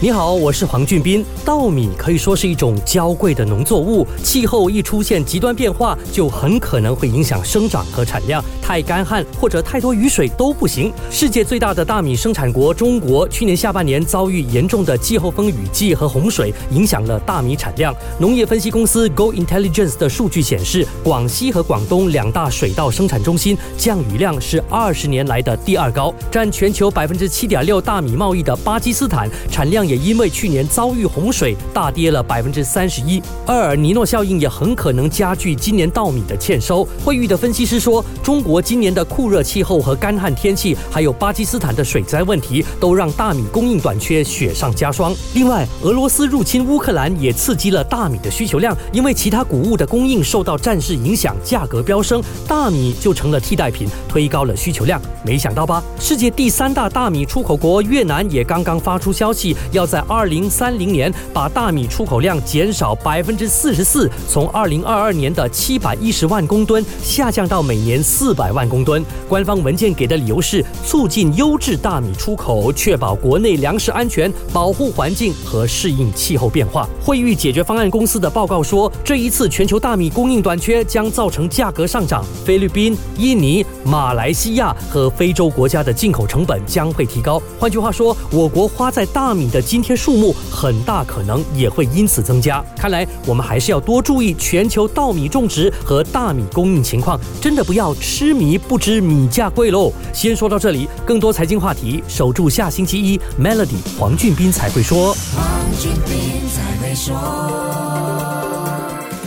你好，我是黄俊斌。稻米可以说是一种娇贵的农作物，气候一出现极端变化，就很可能会影响生长和产量。太干旱或者太多雨水都不行。世界最大的大米生产国中国，去年下半年遭遇严重的季候风雨季和洪水，影响了大米产量。农业分析公司 Go Intelligence 的数据显示，广西和广东两大水稻生产中心降雨量是二十年来的第二高。占全球百分之七点六大米贸易的巴基斯坦产量。也因为去年遭遇洪水，大跌了百分之三十一。厄尔尼诺效应也很可能加剧今年稻米的欠收。惠誉的分析师说，中国今年的酷热气候和干旱天气，还有巴基斯坦的水灾问题，都让大米供应短缺雪上加霜。另外，俄罗斯入侵乌克兰也刺激了大米的需求量，因为其他谷物的供应受到战事影响，价格飙升，大米就成了替代品，推高了需求量。没想到吧？世界第三大大米出口国越南也刚刚发出消息。要在二零三零年把大米出口量减少百分之四十四，从二零二二年的七百一十万公吨下降到每年四百万公吨。官方文件给的理由是促进优质大米出口，确保国内粮食安全，保护环境和适应气候变化。惠誉解决方案公司的报告说，这一次全球大米供应短缺将造成价格上涨，菲律宾、印尼、马来西亚和非洲国家的进口成本将会提高。换句话说，我国花在大米的今天数目很大可能也会因此增加。看来我们还是要多注意全球稻米种植和大米供应情况，真的不要痴迷不知米价贵喽。先说到这里，更多财经话题，守住下星期一 Melody 黄俊斌才会说。黄俊斌才会说。